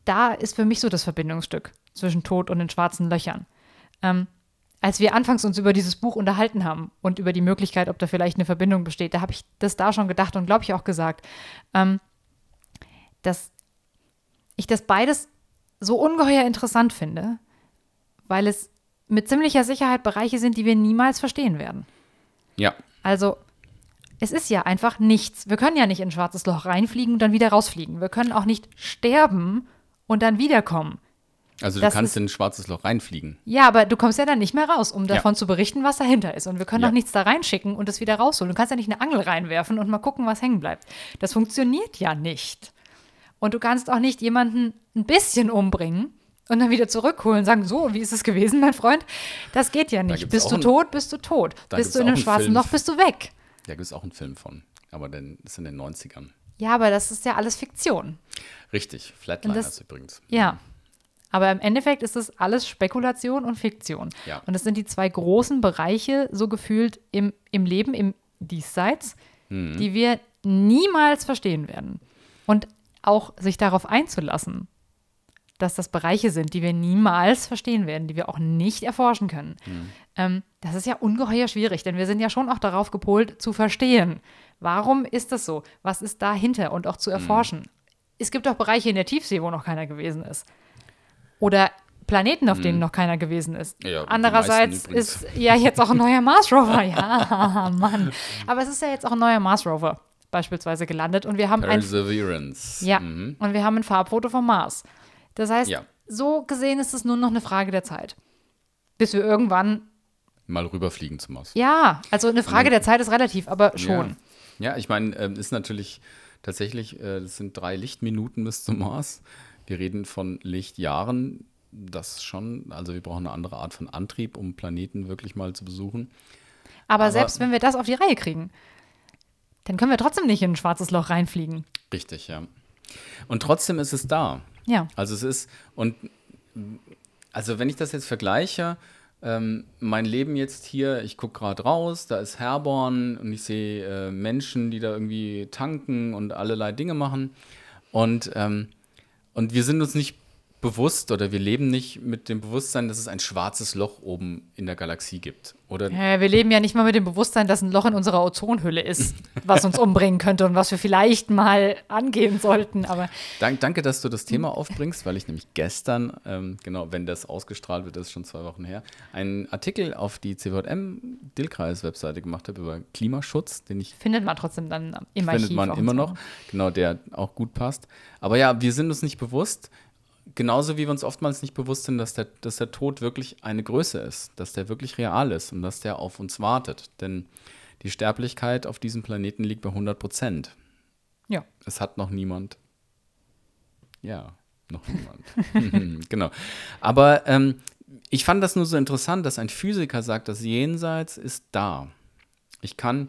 da ist für mich so das Verbindungsstück zwischen Tod und den schwarzen Löchern. Ähm, als wir anfangs uns über dieses Buch unterhalten haben und über die Möglichkeit, ob da vielleicht eine Verbindung besteht, da habe ich das da schon gedacht und glaube ich auch gesagt, ähm, dass ich das beides so ungeheuer interessant finde, weil es mit ziemlicher Sicherheit Bereiche sind, die wir niemals verstehen werden. Ja, Also, es ist ja einfach nichts. Wir können ja nicht in ein schwarzes Loch reinfliegen und dann wieder rausfliegen. Wir können auch nicht sterben und dann wiederkommen. Also du Das kannst ist- in ein schwarzes Loch reinfliegen. Ja, aber du kommst ja dann nicht mehr raus, um Ja. davon zu berichten, was dahinter ist. Und wir können Ja. auch nichts da reinschicken und es wieder rausholen. Du kannst ja nicht eine Angel reinwerfen und mal gucken, was hängen bleibt. Das funktioniert ja nicht. Und du kannst auch nicht jemanden ein bisschen umbringen und dann wieder zurückholen und sagen, so, wie ist es gewesen, mein Freund? Das geht ja nicht. Bist du ein- tot, bist du tot. Bist du in einem schwarzen Film. Loch, bist du weg. Da gibt es auch einen Film von. Aber dann ist in den 90ern. Ja, aber das ist ja alles Fiktion. Richtig, Flatliners das- übrigens. Ja. Aber im Endeffekt ist es alles Spekulation und Fiktion. Ja. Und es sind die zwei großen Bereiche, so gefühlt im, im Leben, im Diesseits, Mhm. die wir niemals verstehen werden. Und auch sich darauf einzulassen, dass das Bereiche sind, die wir niemals verstehen werden, die wir auch nicht erforschen können. Mhm. Ähm, das ist ja ungeheuer schwierig, denn wir sind ja schon auch darauf gepolt, zu verstehen. Warum ist das so? Was ist dahinter? Und auch zu Mhm. erforschen. Es gibt auch Bereiche in der Tiefsee, wo noch keiner gewesen ist. Oder Planeten, auf denen noch keiner gewesen ist. Mhm. Ja, Andererseits ist ja jetzt auch ein neuer Mars Rover. Ja, Mann. Aber es ist ja jetzt auch ein neuer Mars Rover beispielsweise gelandet und wir haben ein Perseverance. ja, Mhm. und wir haben ein Farbfoto vom Mars. Das heißt, Ja. so gesehen ist es nur noch eine Frage der Zeit. Bis wir irgendwann, Mal rüberfliegen zum Mars. ja, also eine Frage der Zeit ist relativ, aber schon. Ja, ja ich meine, ähm, ist natürlich tatsächlich, äh, das sind drei Lichtminuten bis zum Mars. Wir reden von Lichtjahren. Das schon, also wir brauchen eine andere Art von Antrieb, um Planeten wirklich mal zu besuchen. Aber, Aber- selbst wenn wir das auf die Reihe kriegen, dann können wir trotzdem nicht in ein schwarzes Loch reinfliegen. Richtig, ja. Und trotzdem ist es da. Ja. Also es ist, und also wenn ich das jetzt vergleiche, ähm, mein Leben jetzt hier, ich gucke gerade raus, da ist Herborn und ich sehe äh, Menschen, die da irgendwie tanken und allerlei Dinge machen. Und, ähm, und wir sind uns nicht bewusst oder wir leben nicht mit dem Bewusstsein, dass es ein schwarzes Loch oben in der Galaxie gibt. Oder Äh, wir leben ja nicht mal mit dem Bewusstsein, dass ein Loch in unserer Ozonhülle ist, was uns umbringen könnte und was wir vielleicht mal angehen sollten. Aber Dank, danke, dass du das Thema aufbringst, weil ich nämlich gestern, ähm, genau, wenn das ausgestrahlt wird, das ist schon zwei Wochen her, einen Artikel auf die CVM-Dillkreis-Webseite gemacht habe über Klimaschutz, den ich findet man trotzdem dann im findet Archiv man immer noch, genau, der auch gut passt. Aber ja, wir sind uns nicht bewusst, genauso wie wir uns oftmals nicht bewusst sind, dass der, dass der Tod wirklich eine Größe ist, dass der wirklich real ist und dass der auf uns wartet. Denn die Sterblichkeit auf diesem Planeten liegt bei 100 Prozent. Ja. Es hat noch niemand. Ja, noch niemand. genau. Aber ähm, ich fand das nur so interessant, dass ein Physiker sagt, das Jenseits ist da. Ich kann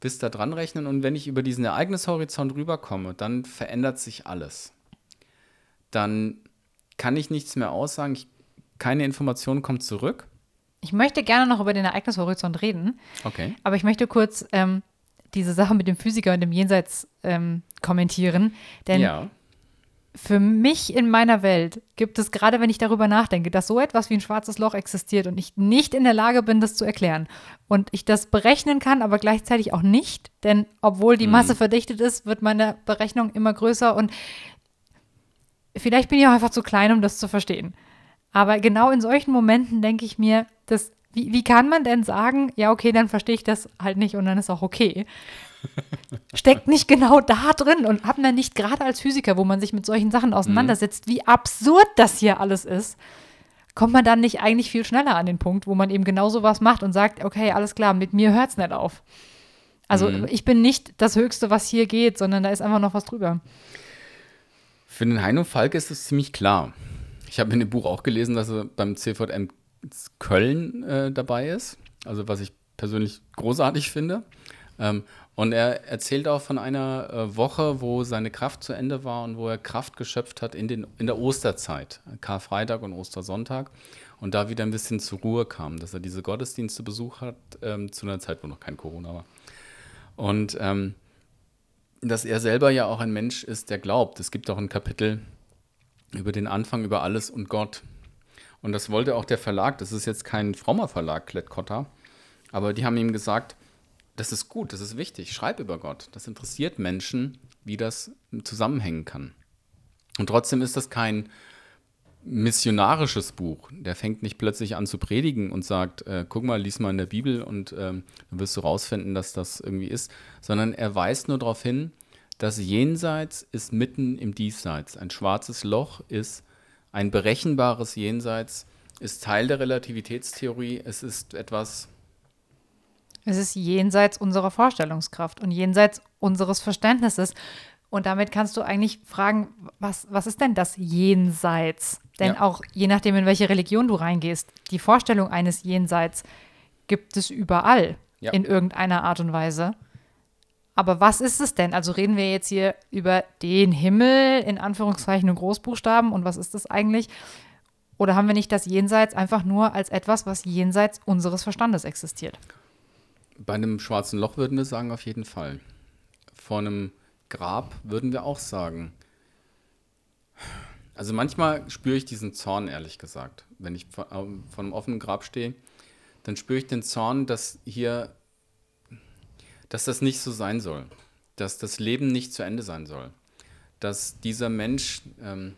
bis da dran rechnen und wenn ich über diesen Ereignishorizont rüberkomme, dann verändert sich alles. Dann kann ich nichts mehr aussagen, ich, keine Information kommt zurück. Ich möchte gerne noch über den Ereignishorizont reden, Okay. aber ich möchte kurz ähm, diese Sache mit dem Physiker und dem Jenseits ähm, kommentieren. Denn ja. für mich in meiner Welt gibt es, gerade wenn ich darüber nachdenke, dass so etwas wie ein schwarzes Loch existiert und ich nicht in der Lage bin, das zu erklären und ich das berechnen kann, aber gleichzeitig auch nicht, denn obwohl die Masse verdichtet ist, wird meine Berechnung immer größer und vielleicht bin ich auch einfach zu klein, um das zu verstehen. Aber genau in solchen Momenten denke ich mir, dass, wie, wie kann man denn sagen, ja, okay, dann verstehe ich das halt nicht und dann ist auch okay. Steckt nicht genau da drin und hat man nicht gerade als Physiker, wo man sich mit solchen Sachen auseinandersetzt, wie absurd das hier alles ist, kommt man dann nicht eigentlich viel schneller an den Punkt, wo man eben genau sowas macht und sagt, okay, alles klar, mit mir hört es nicht auf. Also ich bin nicht das Höchste, was hier geht, sondern da ist einfach noch was drüber. Für den Heino Falk ist es ziemlich klar. Ich habe in dem Buch auch gelesen, dass er beim CVM Köln äh, dabei ist. Also was ich persönlich großartig finde. Ähm, Und er erzählt auch von einer äh, Woche, wo seine Kraft zu Ende war und wo er Kraft geschöpft hat in, den, in der Osterzeit, Karfreitag und Ostersonntag, und da wieder ein bisschen zur Ruhe kam, dass er diese Gottesdienste besucht hat, ähm, zu einer Zeit, wo noch kein Corona war. Und ähm, dass er selber ja auch ein Mensch ist, der glaubt. Es gibt auch ein Kapitel über den Anfang, über alles und Gott. Und das wollte auch der Verlag, das ist jetzt kein frommer Verlag, Klett-Cotta, aber die haben ihm gesagt, das ist gut, das ist wichtig, schreib über Gott. Das interessiert Menschen, wie das zusammenhängen kann. Und trotzdem ist das kein missionarisches Buch. Der fängt nicht plötzlich an zu predigen und sagt, äh, guck mal, lies mal in der Bibel und ähm, dann wirst du rausfinden, dass das irgendwie ist, sondern er weist nur darauf hin, das Jenseits ist mitten im Diesseits. Ein schwarzes Loch ist ein berechenbares Jenseits, ist Teil der Relativitätstheorie. Es ist etwas, es ist jenseits unserer Vorstellungskraft und jenseits unseres Verständnisses. Und damit kannst du eigentlich fragen, was, was ist denn das Jenseits? Denn ja. auch je nachdem, in welche Religion du reingehst, die Vorstellung eines Jenseits gibt es überall ja. in irgendeiner Art und Weise. Aber was ist es denn? Also reden wir jetzt hier über den Himmel in Anführungszeichen und Großbuchstaben und was ist das eigentlich? Oder haben wir nicht das Jenseits einfach nur als etwas, was jenseits unseres Verstandes existiert? Bei einem schwarzen Loch würden wir sagen, auf jeden Fall. Vor einem Grab würden wir auch sagen. Also manchmal spüre ich diesen Zorn, ehrlich gesagt. Wenn ich vor, ähm, vor einem offenen Grab stehe, dann spüre ich den Zorn, dass hier, dass das nicht so sein soll. Dass das Leben nicht zu Ende sein soll. Dass dieser Mensch, ähm,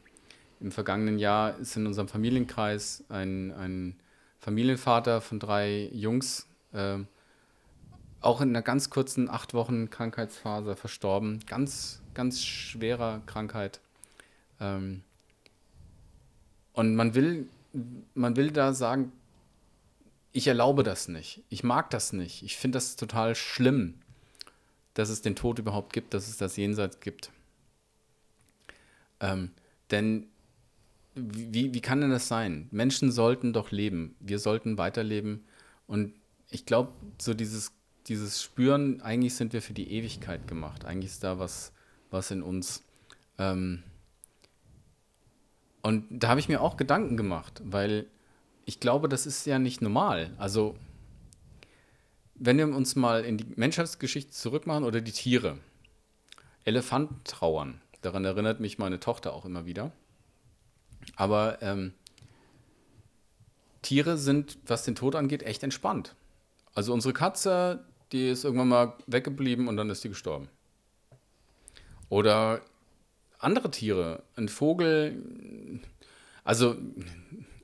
im vergangenen Jahr ist in unserem Familienkreis ein, ein Familienvater von drei Jungs, äh, auch in einer ganz kurzen acht Wochen Krankheitsphase verstorben. Ganz, ganz schwerer Krankheit. Ähm und man will, man will da sagen, ich erlaube das nicht. Ich mag das nicht. Ich finde das total schlimm, dass es den Tod überhaupt gibt, dass es das Jenseits gibt. Ähm, denn wie, wie kann denn das sein? Menschen sollten doch leben. Wir sollten weiterleben. Und ich glaube, so dieses dieses Spüren, eigentlich sind wir für die Ewigkeit gemacht. Eigentlich ist da was, was in uns. Ähm und da habe ich mir auch Gedanken gemacht, weil ich glaube, das ist ja nicht normal. Also, wenn wir uns mal in die Menschheitsgeschichte zurückmachen oder die Tiere. Elefanten trauern. Daran erinnert mich meine Tochter auch immer wieder. Aber ähm, Tiere sind, was den Tod angeht, echt entspannt. Also unsere Katze, die ist irgendwann mal weggeblieben und dann ist die gestorben. Oder andere Tiere, ein Vogel, also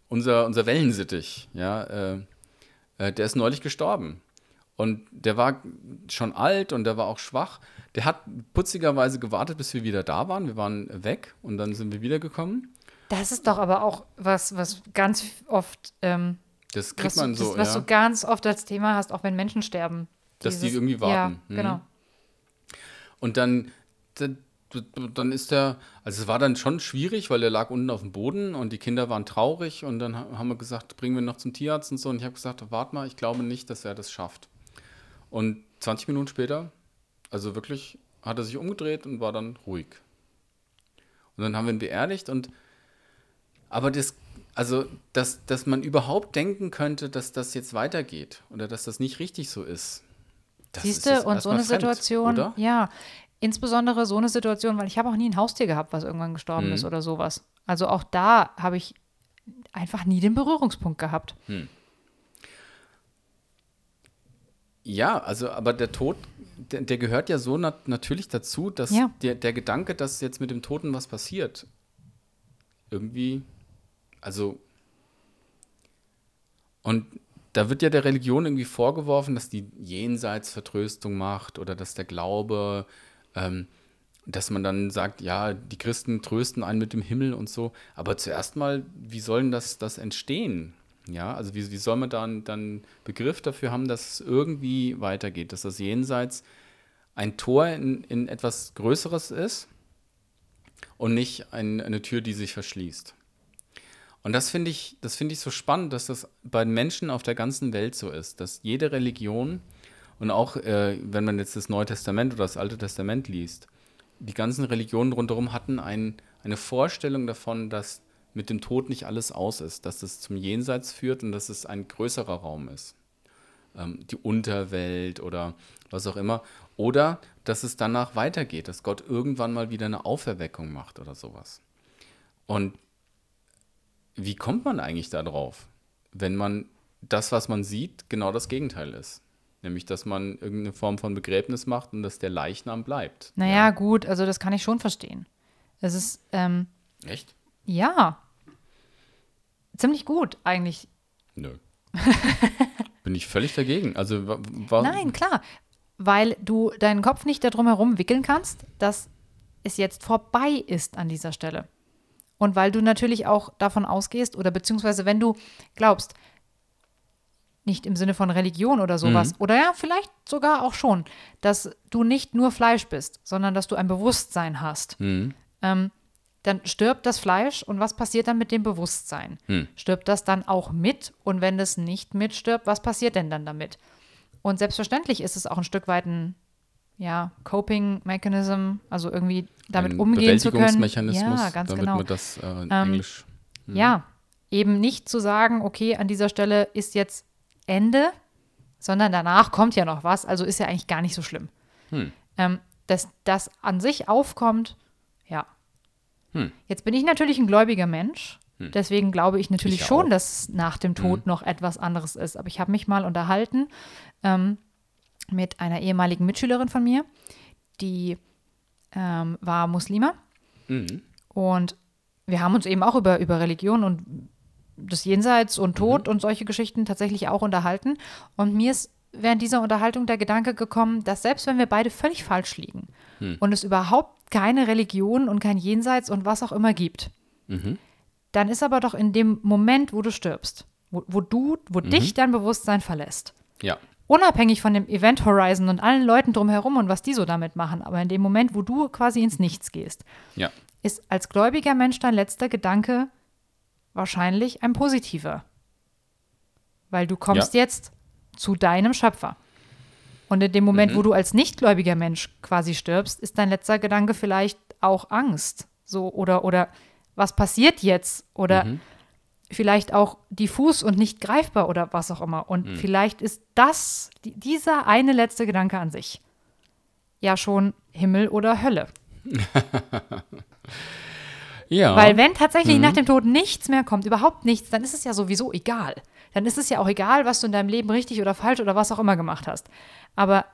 unser, unser Wellensittich, ja, äh, äh, der ist neulich gestorben. Und der war schon alt und der war auch schwach. Der hat putzigerweise gewartet, bis wir wieder da waren. Wir waren weg und dann sind wir wiedergekommen. Das ist doch aber auch was, was ganz oft. Ähm, das kriegt man du, so. Das, was ja. du ganz oft als Thema hast, auch wenn Menschen sterben. Dass Dieses, die irgendwie warten. Ja, genau. Und dann, dann, dann ist der, also es war dann schon schwierig, weil er lag unten auf dem Boden und die Kinder waren traurig und dann haben wir gesagt, bringen wir ihn noch zum Tierarzt und so. Und ich habe gesagt, warte mal, ich glaube nicht, dass er das schafft. Und 20 Minuten später, also wirklich, hat er sich umgedreht und war dann ruhig. Und dann haben wir ihn beerdigt und aber das, also, dass, dass man überhaupt denken könnte, dass das jetzt weitergeht oder dass das nicht richtig so ist, Siehst du, und so eine fremd, Situation, oder? ja, insbesondere so eine Situation, weil ich habe auch nie ein Haustier gehabt, was irgendwann gestorben mhm. ist oder sowas. Also auch da habe ich einfach nie den Berührungspunkt gehabt. Hm. Ja, also, aber der Tod, der, der gehört ja so nat natürlich dazu, dass ja. der, der Gedanke, dass jetzt mit dem Toten was passiert, irgendwie, also, und da wird ja der Religion irgendwie vorgeworfen, dass die Jenseitsvertröstung macht oder dass der Glaube, ähm, dass man dann sagt, ja, die Christen trösten einen mit dem Himmel und so. Aber zuerst mal, wie soll denn das, das entstehen? Ja, also wie, wie soll man dann dann Begriff dafür haben, dass es irgendwie weitergeht, dass das Jenseits ein Tor in, in etwas Größeres ist und nicht ein, eine Tür, die sich verschließt. Und das finde ich, das ich so spannend, dass das bei Menschen auf der ganzen Welt so ist, dass jede Religion Und auch, äh, wenn man jetzt das Neue Testament oder das Alte Testament liest, die ganzen Religionen rundherum hatten ein, eine Vorstellung davon, dass mit dem Tod nicht alles aus ist, dass es zum Jenseits führt und dass es ein größerer Raum ist. Ähm, die Unterwelt oder was auch immer. Oder dass es danach weitergeht, dass Gott irgendwann mal wieder eine Auferweckung macht oder sowas. Und wie kommt man eigentlich da drauf, wenn man das, was man sieht, genau das Gegenteil ist? Nämlich, dass man irgendeine Form von Begräbnis macht und dass der Leichnam bleibt. Naja, Ja. gut, also das kann ich schon verstehen. Es ist, ähm, Echt? ja, ziemlich gut eigentlich. Nö. Bin ich völlig dagegen. Also, wa- wa- Nein, klar, weil du deinen Kopf nicht darum herum wickeln kannst, dass es jetzt vorbei ist an dieser Stelle. Und weil du natürlich auch davon ausgehst, oder beziehungsweise wenn du glaubst, nicht im Sinne von Religion oder sowas, oder ja, vielleicht sogar auch schon, dass du nicht nur Fleisch bist, sondern dass du ein Bewusstsein hast, Mhm. ähm, dann stirbt das Fleisch und was passiert dann mit dem Bewusstsein? Hm. Stirbt das dann auch mit? Und wenn es nicht mitstirbt, was passiert denn dann damit? Und selbstverständlich ist es auch ein Stück weit ein ja, Coping-Mechanism, also irgendwie damit ein umgehen zu können. Bewältigungsmechanismus, Ja, ganz damit genau. man das äh, in Ähm, Englisch. Ja, eben nicht zu sagen, okay, an dieser Stelle ist jetzt Ende, sondern danach kommt ja noch was, also ist ja eigentlich gar nicht so schlimm. Hm. Ähm, dass das an sich aufkommt, ja. Hm. Jetzt bin ich natürlich ein gläubiger Mensch, deswegen glaube ich natürlich Ich schon. Hm. dass nach dem Tod noch etwas anderes ist. Aber ich habe mich mal unterhalten ähm, mit einer ehemaligen Mitschülerin von mir, die ähm, war Muslima. Mhm. Und wir haben uns eben auch über, über Religion und das Jenseits und Tod und solche Geschichten tatsächlich auch unterhalten. Und mir ist während dieser Unterhaltung der Gedanke gekommen, dass selbst wenn wir beide völlig falsch liegen und es überhaupt keine Religion und kein Jenseits und was auch immer gibt, Mhm. dann ist aber doch in dem Moment, wo du stirbst, wo, wo du, wo dich dein Bewusstsein verlässt, Ja. Unabhängig von dem Event Horizon und allen Leuten drumherum und was die so damit machen, aber in dem Moment, wo du quasi ins Nichts gehst, Ja. ist als gläubiger Mensch dein letzter Gedanke wahrscheinlich ein positiver. Weil du kommst jetzt zu deinem Schöpfer. Und in dem Moment, wo du als nichtgläubiger Mensch quasi stirbst, ist dein letzter Gedanke vielleicht auch Angst. So, oder, oder was passiert jetzt? Oder vielleicht auch diffus und nicht greifbar oder was auch immer. Und vielleicht ist das, die, dieser eine letzte Gedanke an sich, ja schon Himmel oder Hölle. Ja. Weil wenn tatsächlich nach dem Tod nichts mehr kommt, überhaupt nichts, dann ist es ja sowieso egal. Dann ist es ja auch egal, was du in deinem Leben richtig oder falsch oder was auch immer gemacht hast. Aber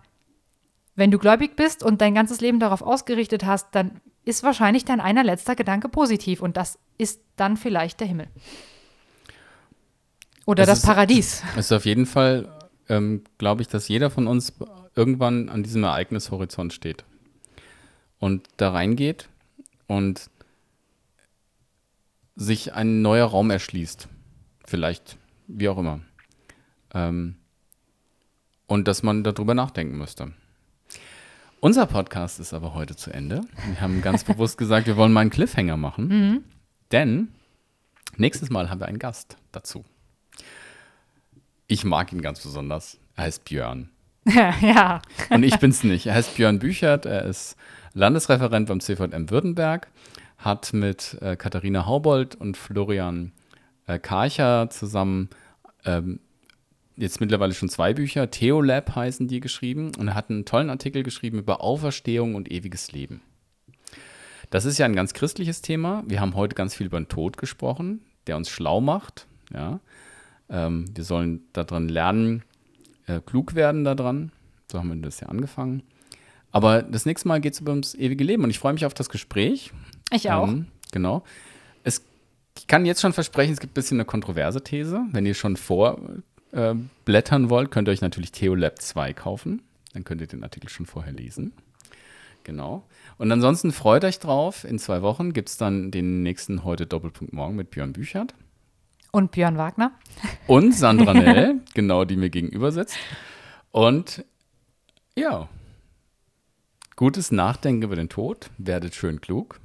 wenn du gläubig bist und dein ganzes Leben darauf ausgerichtet hast, dann ist wahrscheinlich dein einer letzter Gedanke positiv und das ist dann vielleicht der Himmel. Oder Das das, ist- Paradies. Es ist auf jeden Fall, ähm, glaube ich, dass jeder von uns irgendwann an diesem Ereignishorizont steht und da reingeht und sich ein neuer Raum erschließt. Vielleicht, wie auch immer. Ähm, und dass man darüber nachdenken müsste. Unser Podcast ist aber heute zu Ende. Wir haben ganz bewusst gesagt, wir wollen mal einen Cliffhanger machen. Denn nächstes Mal haben wir einen Gast dazu. Ich mag ihn ganz besonders. Er heißt Björn. ja. Und ich bin's nicht. Er heißt Björn Büchert. Er ist Landesreferent beim CVM Württemberg. Hat mit äh, Katharina Haubold und Florian äh, Karcher zusammen ähm, jetzt mittlerweile schon zwei Bücher. Theolab heißen die geschrieben. Und er hat einen tollen Artikel geschrieben über Auferstehung und ewiges Leben. Das ist ja ein ganz christliches Thema. Wir haben heute ganz viel über den Tod gesprochen, der uns schlau macht. Ja. Ähm, wir sollen daran lernen, äh, klug werden daran. So haben wir das ja angefangen. Aber das nächste Mal geht es ums ewige Leben und ich freue mich auf das Gespräch. Ich auch. Ähm, genau. Es, ich kann jetzt schon versprechen, es gibt ein bisschen eine kontroverse These. Wenn ihr schon vorblättern äh, wollt, könnt ihr euch natürlich Theolab 2 kaufen. Dann könnt ihr den Artikel schon vorher lesen. Genau. Und ansonsten freut euch drauf. In zwei Wochen gibt es dann den nächsten Heute Doppelpunkt Morgen mit Björn Büchert. Und Björn Wagner. Und Sandra Nell, genau, die mir gegenüber sitzt. Und ja, gutes Nachdenken über den Tod, werdet schön klug.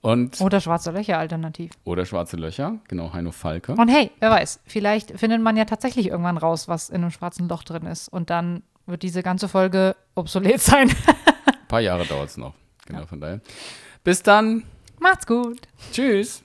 Und, Oder Schwarze Löcher alternativ. oder Schwarze Löcher, genau, Heino Falke. Und hey, wer weiß, vielleicht findet man ja tatsächlich irgendwann raus, was in einem schwarzen Loch drin ist. Und dann wird diese ganze Folge obsolet sein. Ein paar Jahre dauert es noch. Genau, von daher. Bis dann. Macht's gut. Tschüss.